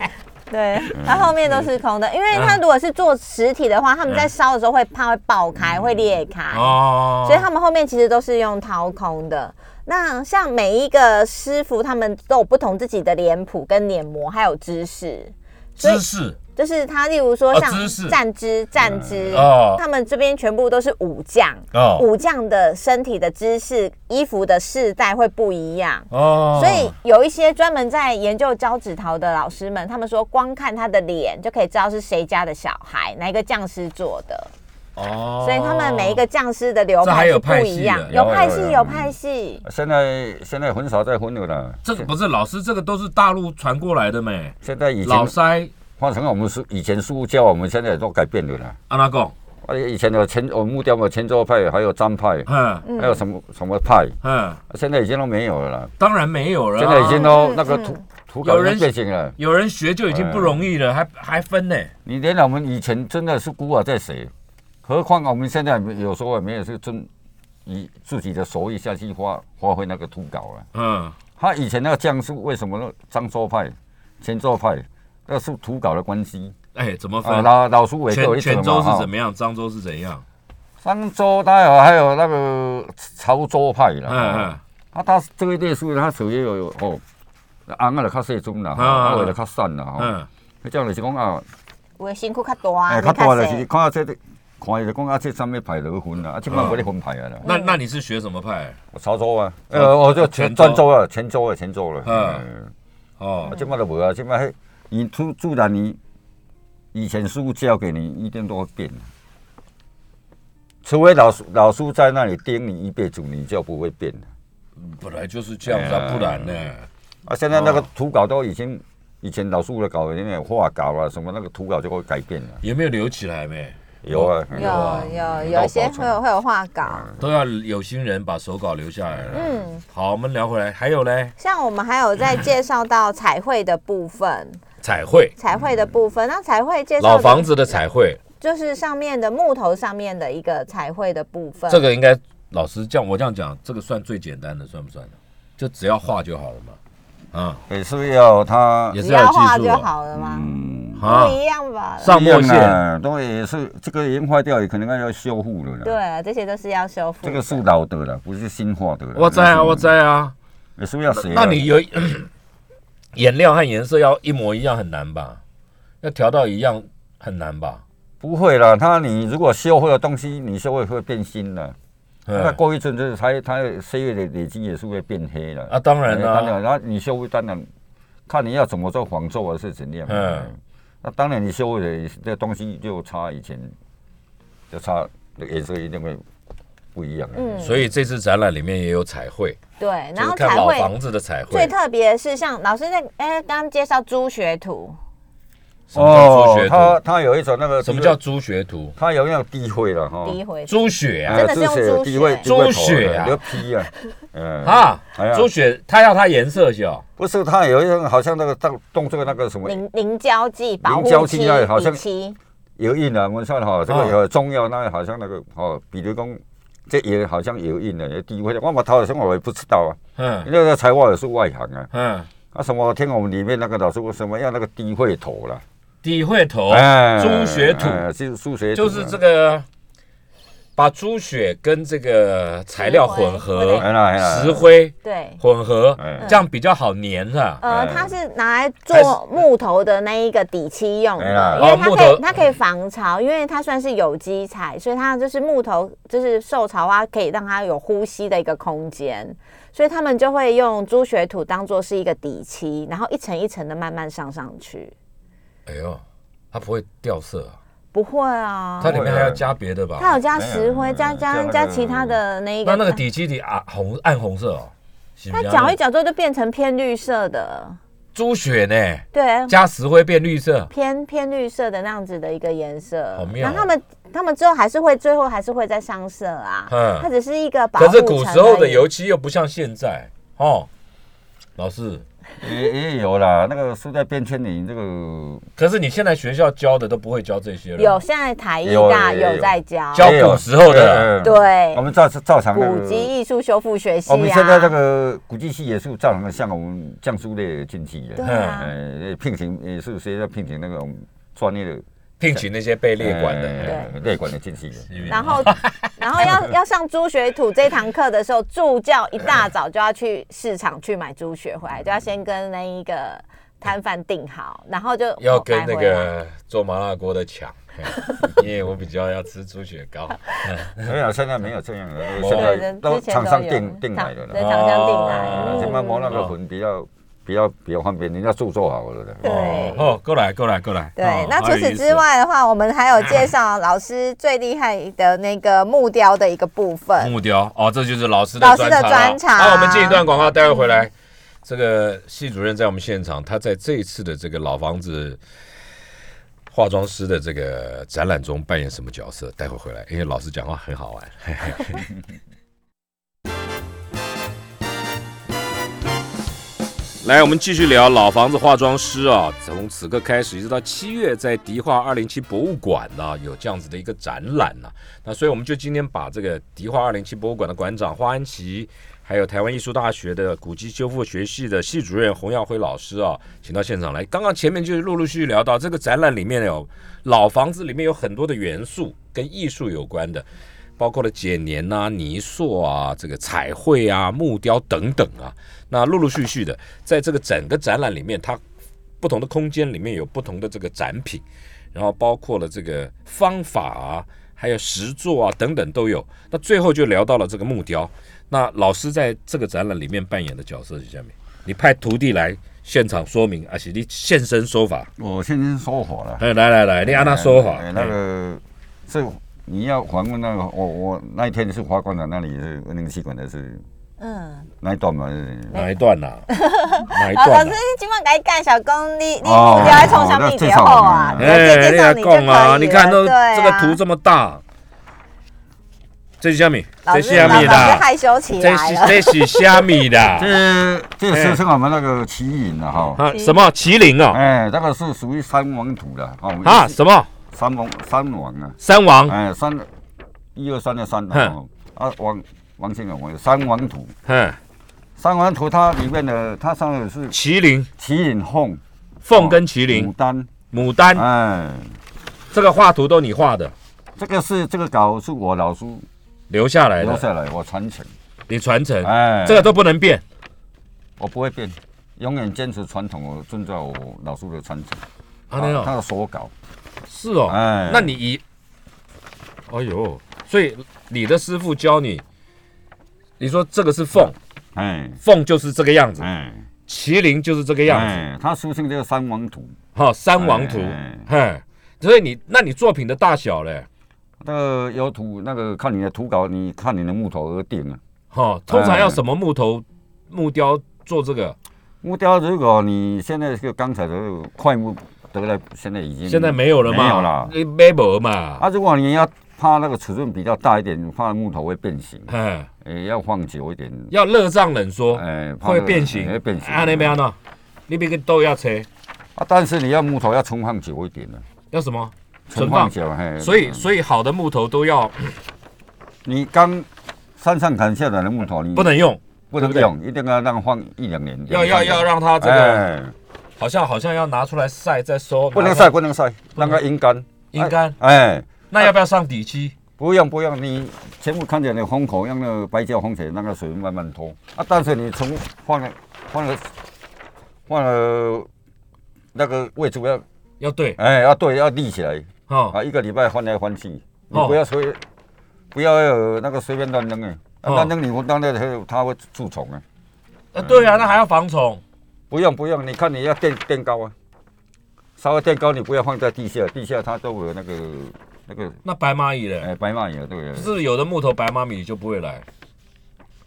对，它后面都是空的，因为它如果是做实体的话，他们在烧的时候会怕会爆开，会裂开，哦，所以他们后面其实都是用掏空的。那像每一个师傅，他们都有不同自己的脸谱跟脸模，还有知识。所以姿势就是他，例如说像哦姿势站姿、站姿，哦他们这边全部都是武将，哦武将的身体的姿势、衣服的饰带会不一样。哦，所以有一些专门在研究胶纸桃的老师们，他们说光看他的脸就可以知道是谁家的小孩，哪一个匠师做的。哦，所以他们每一个匠师的流派是不一样，有派系，有有有有派系。现在现在很少再分了。这个不是老师，这个都是大陆传过来的没？现在以老前塞换成我们是以前书教，我们现在都改变了啦。阿拉贡，而且以前的前我们木雕嘛，前州派，还有张派，嗯还有什么什么派，嗯，现在已经都没有了啦。当然没有了啊，现在已经都那个嗯图有人变形了。有人学就已经不容易了，还还分呢。你连我们以前真的是孤儿在写，何况我们现在有时候也没有是真以自己的手艺下去发发挥那个图稿了。嗯，他以前那个江苏为什么呢漳州派、泉州派，那是图稿的关系哎，怎么啊。分？老老苏伟各有一泉泉州是怎么？样？漳州是怎样？漳州他有还有那个潮州派啦。嗯嗯嗯，他他这个类书他属于有有哦，红啊就较细种啦，嗯啊话就较散啦吼。嗯，迄种就是讲啊，有的辛苦较大啊，哎，你较大就是细看到这个，看伊就讲啊，这上面派落分啦，啊，即摆无咧分派啊啦。那那你是学什么派？我潮州啊，呃，我就泉州泉州啊，泉州啊，泉州了。嗯嗯，哦啊，，即摆都无啊，即摆迄你突自然你以前师傅教给你，一定都会变。除非老师老师在那里盯你一辈子，你就不会变了。本来就是这样子啊，不然呢？啊，现在那个哦图稿都已经，以前老师的稿，因为画稿啊什么，那个图稿就会改变了。有没有留起来没？有啊，有有有一些会有会有画稿，都要有心人把手稿留下来了。嗯，好，我们聊回来，还有嘞，像我们还有在介绍到彩绘的部分，彩绘，彩绘的部分，那彩绘介绍老房子的彩绘，就是上面的木头上面的一个彩绘的部分，这个应该老师这样我这样讲，这个算最简单的，算不算？就只要画就好了嘛。啊，也是要他只也是要技术的。好了吗？嗯，啊不一样吧？上墨线，线都也是这个已经坏掉，也可能要修复了啦。对，这些都是要修复。这个是老的了，不是新画的了。我在啊，我在啊。也是要写啊。那你有 颜料和颜色要一模一样很难吧？要调到一样很难吧？不会啦，它你如果修复的东西，你修会会变新的。那嗯过一阵子，它它岁月的累积也是会变黑了。啊，当然啊当然，啦，然后你修复当然看你要怎么做仿做还是怎样。嗯嗯，那当然你修复的这东西就差以前，就差那个颜色一定会不一样。嗯所以这次展览里面也有彩绘，对，然后彩绘老房子的彩绘最。特别的是像老师在哎刚刚介绍朱学图，什么叫朱学图？它它有一种那个什么叫朱学图？他有一种低灰了哈。第一回。朱雪啊？真的是用朱低灰血。朱血啊？牛皮啊，嗯。啊！朱雪，他要它颜色小，不是他有一种好像那个动动这个那个什么凝凝胶剂、保护凝胶剂漆、啊好像底漆，油印啊，我说哈，这哦个有中药那个好像那个哦，比如讲这也好像有印的，低灰的，我嘛头先我也不知道啊，嗯。那个材料也是外行啊，嗯，啊什么听我们里面那个老师傅什么要那个低会头啦？底会头，哎猪血土，哎就是猪血就是这个把猪血跟这个材料混合，石灰对。混合哎，这样比较好粘的？呃，哎它是拿来做木头的那一个底漆用的，因为它可以它可以防潮，因为它算是有机材，所以它就是木头就是受潮啊，可以让它有呼吸的一个空间，所以他们就会用猪血土当做是一个底漆，然后一层一层的慢慢上上去。哎呦，它不会掉色啊，不会啊，它里面还要加别的吧？它有加石灰，加加加其他的那一个。那那个底基底啊红暗红色哦，它搅一搅之后就变成偏绿色的，猪血呢，对，加石灰变绿色，偏偏绿色的那样子的一个颜色。好妙哦。然后他们他们之后还是会最后还是会再上色啊，嗯。它只是一个保护可是古时候的油漆又不像现在哦，老师。也也有啦，那个书在变圈里这个可是你现在学校教的都不会教这些了，有现在台艺大有在教，教古时候的。对。我们照照常古籍艺术修复学系我们现在这啊，个古迹系也是照常的像我们降书的进去的，对聘请也是谁要聘请那种专业的聘请那些被列管的。呃列管的进去。然后 然后要要上猪血土这堂课的时候，助教一大早就要去市场去买猪血回来，就要先跟那一个摊贩订好，然后就要跟那个做麻辣锅的抢，因为我比较要吃猪血糕。没有，现在没有这样的，哦现在都厂商订订来的对，了。厂商订哦来啊，嗯现在磨那个粉比较比较比较方便，人家做做好了的。对哦，过来，过来，过来。对哦，那除此之，外的话，我们还有介绍老师最厉害的那个木雕的一个部分。木雕哦，这就是老师的老师的专专长好，我们进一段广告，待会回来。这个系主任在我们现场，他在这一次的这个老房子化妆师的这个展览中扮演什么角色？待会回来，因为老师讲话很好玩。来，我们继续聊老房子化妆师啊。从此刻开始，一直到七月，在迪化二零七博物馆呢、有这样子的一个展览呢、那所以我们就今天把这个迪化二零七博物馆的馆长花安琪，还有台湾艺术大学的古迹修复学系的系主任洪耀辉老师啊，请到现场来。刚刚前面就是陆陆续续聊到这个展览里面有老房子里面有很多的元素跟艺术有关的。包括了剪黏啊、泥塑啊、这个彩绘啊、木雕等等啊。那陆陆续续的，在这个整个展览里面，它不同的空间里面有不同的这个展品，然后包括了这个方法啊，还有实作啊等等都有。那最后就聊到了这个木雕。那老师在这个展览里面扮演的角色是下面，你派徒弟来现场说明，而且你现身说法。我现身说法了。哎，来来来，你按他说法。哎那个是你要访问那个，我我那一天是华馆长那里是那个气管的是嗯，哪一段嘛？哪一段呐、哪一段 老师段呐、，今晚该干小工，你你哦木雕来冲上面节后啊，哎，介你来讲啊！了你看都对啊这个图这么大，这是虾米？这是虾米的？害羞起这来了。是这是虾米的？这这是是我们那个麒麟的哈。啊，什么麒麟啊？哎，那个是属于三王土的哦。啊，什么三王三王啊？三王？哎，三一二三的三。啊，王王姓王三王图，嗯，三王图它里面的它上面是麒麟、麒麟凤。凤跟麒麟。牡、丹，牡丹，哎，这个画图都你画的，这个是这个稿是我老叔留下来的，留下来，我传承。你传承，哎，这个都不能变。我不会变，永远坚持传统，我遵照我老叔的传承。啊，他，的手稿，是哦。哎，那你一，哎呦，所以你的师傅教你，你说这个是凤，哎凤就是这个样子，哎麒麟就是这个样子。哎，他书信这个三王图，哈、三王图，哎嘿，所以你那你作品的大小嘞，那个有图，那个看你的图稿，你看你的木头而定啊。哈、通常要什么木头、木雕做这个？木雕，如果你现在就刚才的块木现在已经现在没有了嘛？没有了。你没有嘛？啊，如果你要怕那个尺寸比较大一点，你怕木头会变形，哎，也要放久一点。要热胀冷缩，哎，会变形，会变形。啊，那边呢？你别个都要切，啊，但是你要木头要存放久一点的，要什么？存存放放久，嘿。所以，所以好的木头都要你刚山上砍下来的木头，你不能用，不不能用，一定要让放一两年。要要要让它这个哎，好像好像要拿出来晒再收，不能晒，不能晒，让它阴干。阴干。哎，那要不要上底漆？不用不用，你全部看起来那封口，用那个白胶封起来，让那水慢慢脱啊。但是你从放了放了放了那个位置要要对，哎要对要立起来哦，啊，一个礼拜翻来翻去，你哦不要随不要有那个随便乱扔哎，啊哦乱扔你闻到那个它会蛀虫啊。呃，对啊，那还要防虫。不用不用，你看你要垫垫高啊，稍微垫高，你不要放在地下，地下它都有那个那个那白蚂蚁嘞？哎白蚂蚁啊，对不对？是有的木头白蚂蚁就不会来？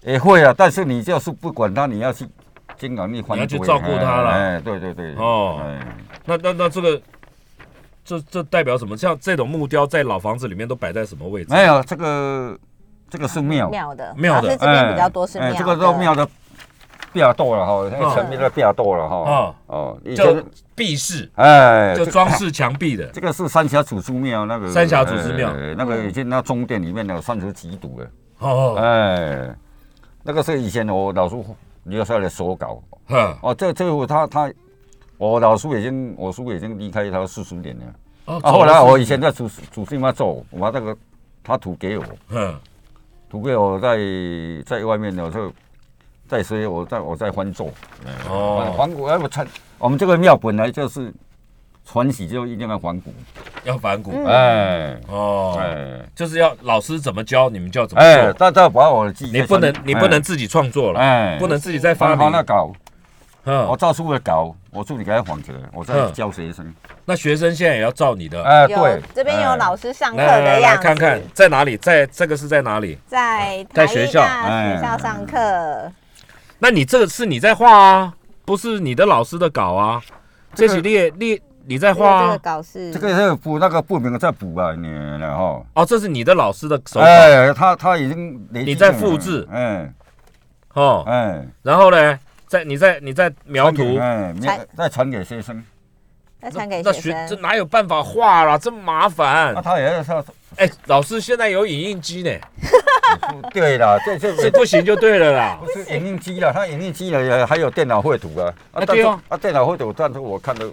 也会啊，但是你就是不管它，你要去经常你你要去照顾它了哎，对对对。哦哎，那那那这个，这这代表什么？像这种木雕在老房子里面都摆在什么位置？没有这个这个是庙，庙的，庙的这边比较多是庙这个都庙的变多了哈，那个嗯层面都变多了哈哦。哦，以就前壁饰，哎，就装饰墙壁的。这个是三峡祖师庙那个三峡祖师庙哎那个已经那中殿里面有三十几堵了。哦，哎，那个是以前我老叔留下来的手稿。呵，哦，这这个他他，我老叔已经我叔已经离开他四十年了。哦啊，后来我以前在祖祖师庙做，我把那个他图给我，嗯，图给我在在外面的时候，在所以我在我在翻做。哦，环古，哎，我传我们这个庙本来就是传喜就一定要还古。要反骨。嗯哎哦，哎就是要老师怎么教，你们就要怎么哎，做。大家把我的记忆你不能，你不能自己创作了，哎，不能自己再发明。那稿，我嗯，照书的稿，我助理给他 form 起来，我再嗯教学生。那学生现在也要照你的。哎，有对，这边有哎老师上课的样子，看看在哪里，在这个是在哪里？在在学校学校上课，那你这个是你在画啊，不是你的老师的稿啊。这这个是列列你在这个这个画啊。稿是这个是补那个不明在补啊，你然后，哦，这是你的老师的手稿。哎，他他已经你在复制。哎。哦。哎，然后呢，再你再你再描图。哎，再再传给学生，要传给那学生。这哪有办法画啦？这么麻烦那。他也要他，哎，老师现在有影印机呢，对啦，这这这不行就对了啦。不是影印机了，他影印机了还有电脑绘图啊，啊，对哦啊，电脑绘图，但是我看的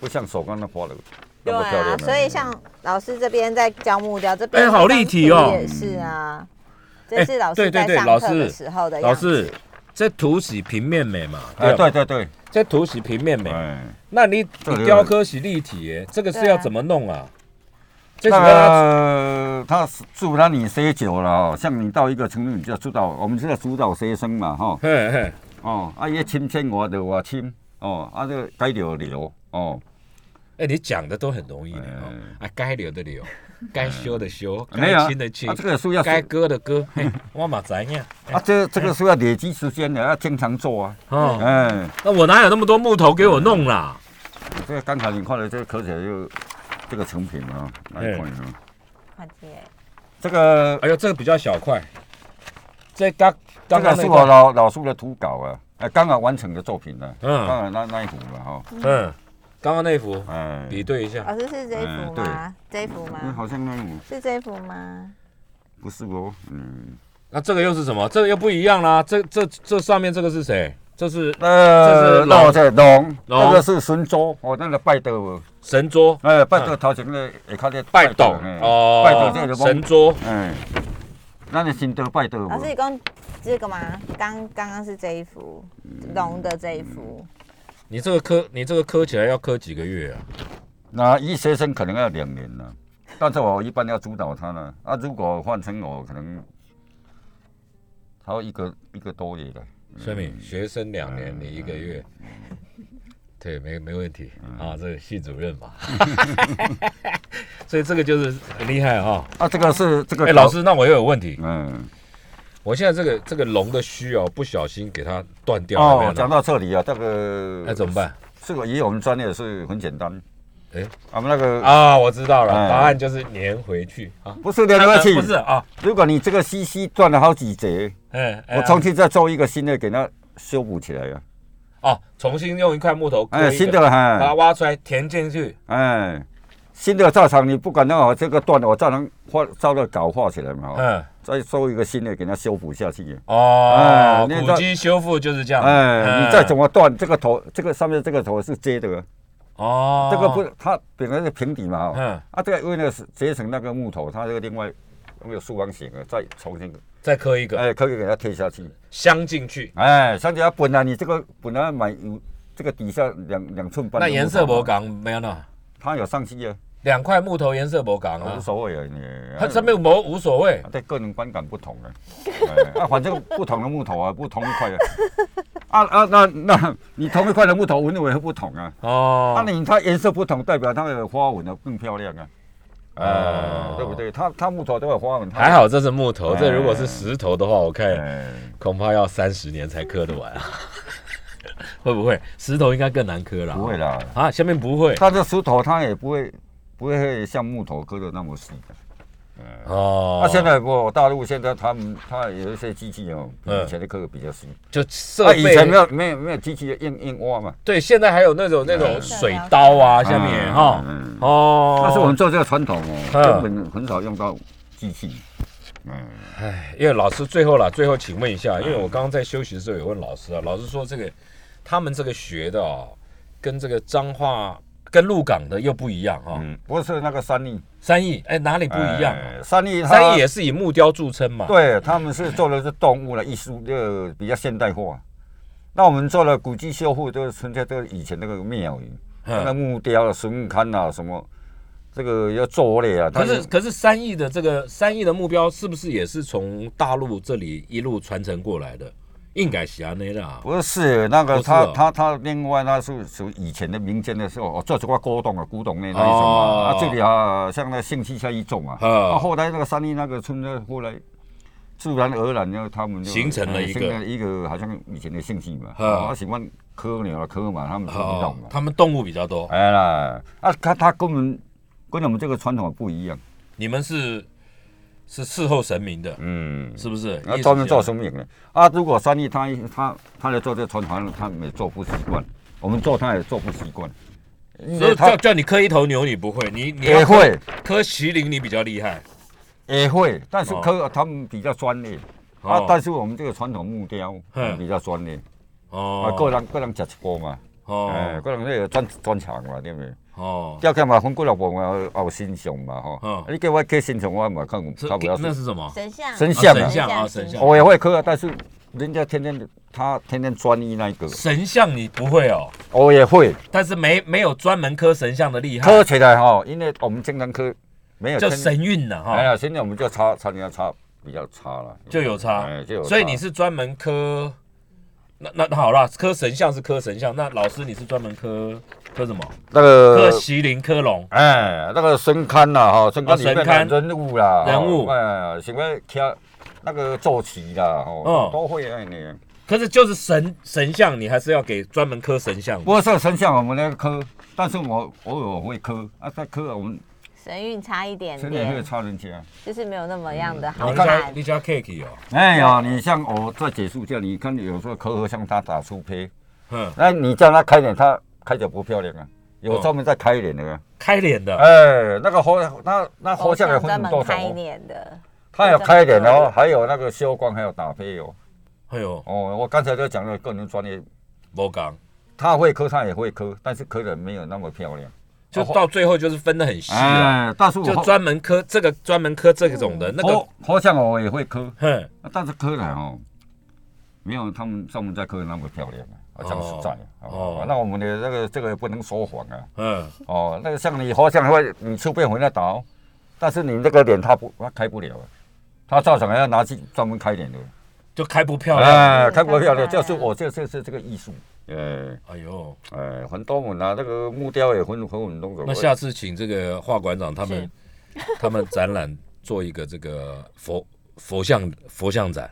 不像手工那画的那对啊么漂亮，。所以像老师这边在教木雕，这边哎好立体哦也是啊。这是老对对师在对老师上课的时候的老样子。师，这图是平面美嘛？哎，对对对，这图是平面美。哎，那你你雕刻是立体耶，这个是要怎么弄啊？这个他住那里学久了哦，像你到一个程度，你就知道，我们是在主导学生嘛，哈，嘿嘿，哦，啊，伊亲亲我就我亲，哦，啊，这个该留留，哦，哎，你讲的都很容易的啊，该留的留，该修的修，没有。啊该亲的亲啊，，这个书要该割的割，嘿，我嘛知影。啊，这这个树要累积时间的，要经常做啊，哦，哎，那我哪有那么多木头给我弄啦？这个刚才你看的这个刻起来就这个成品啊，来看一下，快接这个哎呦，这个比较小块，这刚这刚刚那个是我，老老叔的图稿啊，哎，刚刚完成的作品呢，嗯。刚刚那那一幅了哈，嗯，刚刚那幅哎，比对一下，老师是这一幅吗？这一幅嗯，吗？好像那一幅。是这一幅吗？不是哦，嗯。那这个又是什么？这个又不一样啦。这这这上面这个是谁？这是呃，这是龙。龙，这个是神桌，哦，那个拜斗哦，神桌，哎，拜斗头前个下骹咧拜斗哎。哦，拜斗这个神桌，哎，咱的新德拜斗老师，你讲这个吗？刚刚刚是这一幅龙的这一幅，你这个磕，你这个磕起来要磕几个月啊？那医学生可能要两年呢，但是我一般要主导他呢，啊，如果换成我，可能他要一个一个多月的，所以学生两年，你一个月，对，没没问题。啊，这个系主任嘛，所以这个就是很厉害哈。啊，这个是这个哎，老，师，那我又有问题，嗯，我现在这个这个龙的须哦，不小心给它断掉了，哦，讲到这里啊，这个那怎么办？这个以我们专业是很简单，哎我们那个啊，我知道了，哎。答案就是粘回去啊。不是粘回去，不是啊，如果你这个 CC 断了好几节，哎，哎我重新再做一个新的给它修补起来啊。哦，重新用一块木头哎，新的把它，挖出来填进去，哎，新的造厂，你不管那个这个断了，我照能画照着稿画起来嘛，哦嗯，再收一个新的给它修补下去。哦哎，那个古迹修复就是这样。哎，你嗯再怎么断，这个头，这个上面这个头是接的，哦，这个不，它本来是平底嘛，哦嗯，啊，这个因为那个是结成那个木头，它这个另外那个竖方形的，再重新，再刻一个哎，可以给它贴下去。镶进去。哎，像它本来你这个本来买有这个底下两两寸半那颜色不讲没有呢？它有上去啊，两块木头颜色不港啊无，所谓啊，你它上面磨无所谓。对个人观感不同啊，哎 啊，反正不同的木头啊，不同一块的，啊啊，那那你同一块的木头纹路也会不同啊，哦，那，你它颜色不同，代表它的花纹呢更漂亮啊，哎哦，对不对？它它木头都有花纹，还，好这是木头，哎。这如果是石头的话，我看哎，恐怕要三十年才刻得完啊。会不会？石头应该更难刻了？不会啦，啊，下面不会。它这石头它也不会不会像木头割的那么细的。哦。那、现在不，大陆现在他们他有一些机器哦，以前的刻的比较细。就设啊，以前没有没有没有机器的硬硬挖嘛。对，现在还有那种那种水刀啊，下面嗯哈嗯哦。但是我们做这个传统哦，嗯根本很少用到机器。嗯，哎，因为老师最后了，最后请问一下，因为我刚刚在休息的时候有问老师啊，老师说这个他们这个学的哦，跟这个彰化跟鹿港的又不一样哈。嗯，不是那个三义三义哎哪里不一样？哎三义三义也是以木雕著称嘛。对，他们是做的是动物的艺术，就比较现代化。那我们做了古迹修复，就是存在这个以前那个庙宇，嗯那个木雕啊、神龛啊什么，这个要做类啊。可是可是三义的这个三义的目标是不是也是从大陆这里一路传承过来的？应该是安尼啦。不是那个他他他另外那是属于以前的民间的时候，哦，做这个古董啊，古董那那一种哦。啊，啊这里啊像那兴趣下一种啊，嗯啊后来那个三义那个村呢，后来自然而然呢，他们就形成了一个一个好像以前的兴趣嘛，嗯啊喜欢科牛啊科马，他们是不哦懂嘛，他们动物比较多，哎啦，啊他他跟我们跟我们这个传统不一样，你们是是伺候神明的，嗯。是不是？那专门做什生命的啊！如果三义他他他来做这个传统，他们也做不习惯，我们做他也做不习惯，所以叫叫你磕一头牛，你不会，你你也会磕麒麟，你比较厉害。也会，但是磕他们比较专业哦啊。但是我们这个传统木雕嗯比较专业啊，哦，个人个人吃一个嘛，哎，哦个人那个专专长嘛，对不对？哦，雕刻嘛分几六部嘛，也有神像嘛吼嗯。你叫我刻神像，我嘛看是差不多是。那是什么？神像，神像啊神像啊神像我也会刻啊，但是人家天天他天天专一那一个，神像你不会哦，我也会。但是没没有专门磕神像的厉害，磕起来哈，因为我们经常磕，没有就神韵呢哈，哎呀，现在我们就差差点差比较差了，就有差哎，就有。所以你是专门磕。那那那好啦，磕神像是磕神像，那老师你是专门磕磕什么？那磕个麒麟、磕龙。哎，那个神龛呐哈，神龛里面哦神龛的人物啦，人物哦哎，什么挑那个坐骑啦，嗯哦，都会哎你。可是就是神神像，你还是要给专门磕神像。不过这个神像我们那个磕，但是我偶尔会磕啊，在磕我们神韵差一点神韵会点，差人家。就是没有那么样的好看你。家 cake 哦，哎呀，你像我在解数叫你看有时候磕和像他打出胚，嗯，那你叫他开点，他开的不漂亮啊，有哦。专门在开脸的啊。开脸的，哎，那个佛，那那佛像也分专门很多种开哦，脸的，他有开脸的。哦，还有那个修光，还有打胚哦。哎呦，哦，我刚才就讲了个人专业，没讲，他会磕，他也会磕，但是磕的没有那么漂亮。就到最后就是分的很细啊，哎，但是我就专门磕这个，专门磕这种的那个佛，佛像我也会磕，哼，但是磕的哦，没有他们上面在磕的那么漂亮啊，讲实在哦哦。那我们的这个这个不能说谎啊。嗯，哦，那个像你佛像会你出片回来打哦，但是你那个脸他不他开不了啊，他照常要拿去专门开脸的。就开不漂亮。哎，开不漂亮，就是我这这是这个艺术。哎哎呦，哎，很多门啊，那个木雕也很很很多种。那下次请这个华馆长他们他们展览做一个这个佛佛像佛像展，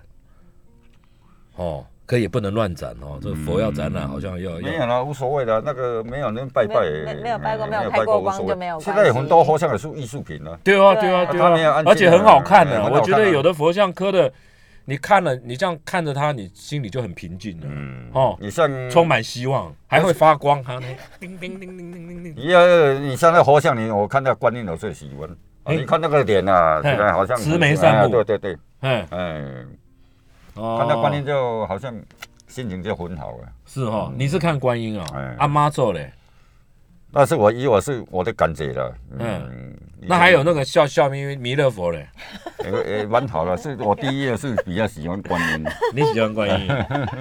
哦，可以不能乱展哦，这个佛要展览好像要要。没有啦，无所谓的，那个没有人拜拜，没有拜过哎没有开过无所谓。光就没有现在有很多佛像也是艺术品了。对啊对对啊对啊。而且很好看的，我觉得有的佛像刻的。你看了，你这样看着它，你心里就很平静了，嗯，哦，你像充满希望，还会发光，哈，叮叮叮叮叮叮叮。你要你像那佛像，你我看那观音我最喜欢。哎你看那个脸啊，嘿。这个好像慈眉善目。哎对对对，嗯，哎，哦看到观音就好像心情就很好了。是哈，你是看观音啊哎，阿妈做嘞，那是我以我是我的感觉了。嗯嗯，那还有那个笑笑眯眯弥勒佛嘞，呃呃蛮好了，是我第一个是比较喜欢观音。你喜欢观音？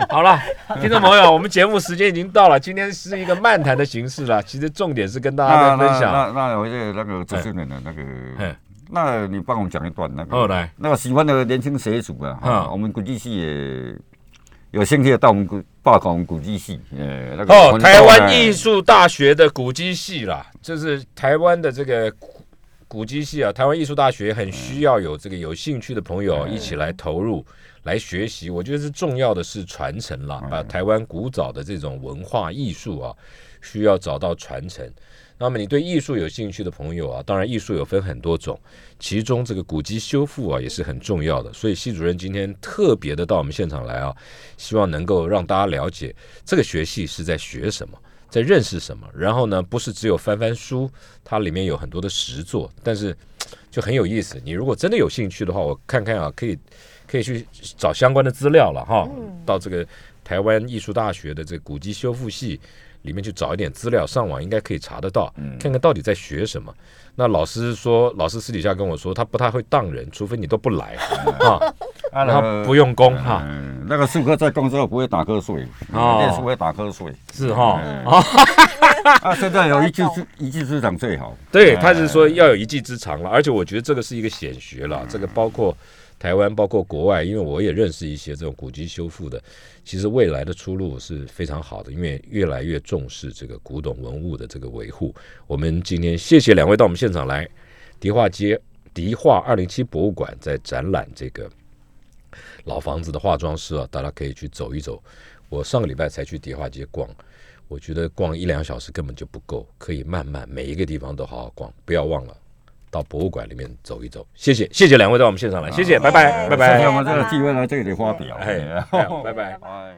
好了，听众朋友，我们节目时间已经到了，今天是一个漫谈的形式了，其实重点是跟大家在分享。那那我就那个主持人的那嘿个，那你帮我讲一段那个，哦来那个喜欢的年轻学主啊，我们古迹系也有兴趣到我们古报考我们古迹系，呃，那个哦，台湾艺术大学的古迹系啦，就是台湾的这个古古迹系啊，台湾艺术大学很需要有这个有兴趣的朋友一起来投入。来学习，我觉得是重要的是传承啦，把台湾古早的这种文化艺术啊，需要找到传承。那么你对艺术有兴趣的朋友啊，当然艺术有分很多种，其中这个古籍修复啊也是很重要的。所以系主任今天特别的到我们现场来啊，希望能够让大家了解这个学系是在学什么，在认识什么。然后呢，不是只有翻翻书，它里面有很多的实作，但是就很有意思。你如果真的有兴趣的话，我看看啊，可以可以去找相关的资料了哈，到这个台湾艺术大学的这个古迹修复系。里面去找一点资料，上网应该可以查得到，看看到底在学什么。那老师说，老师私底下跟我说，他不太会当人，除非你都不来啊，啊然后不用功哈，嗯，那个术科在工作不会打瞌睡，哦。念书会打瞌睡。是哈嗯。啊，啊，现在有一技之一技之长最好。对，哎他是说要有一技之长了，而且我觉得这个是一个显学了，这个包括台湾，包括国外，因为我也认识一些这种古籍修复的，其实未来的出路是非常好的，因为越来越重视这个古董文物的这个维护。我们今天谢谢两位到我们现场来，迪化街迪化二零七博物馆在展览这个老房子的化妆师啊，大家可以去走一走。我上个礼拜才去迪化街逛，我觉得逛一两小时根本就不够，可以慢慢每一个地方都好好逛，不要忘了到博物馆里面走一走。谢谢，谢谢两位到我们现场来，谢谢，拜拜，拜谢谢我，们这个机会来这里发表。哎，拜拜。哎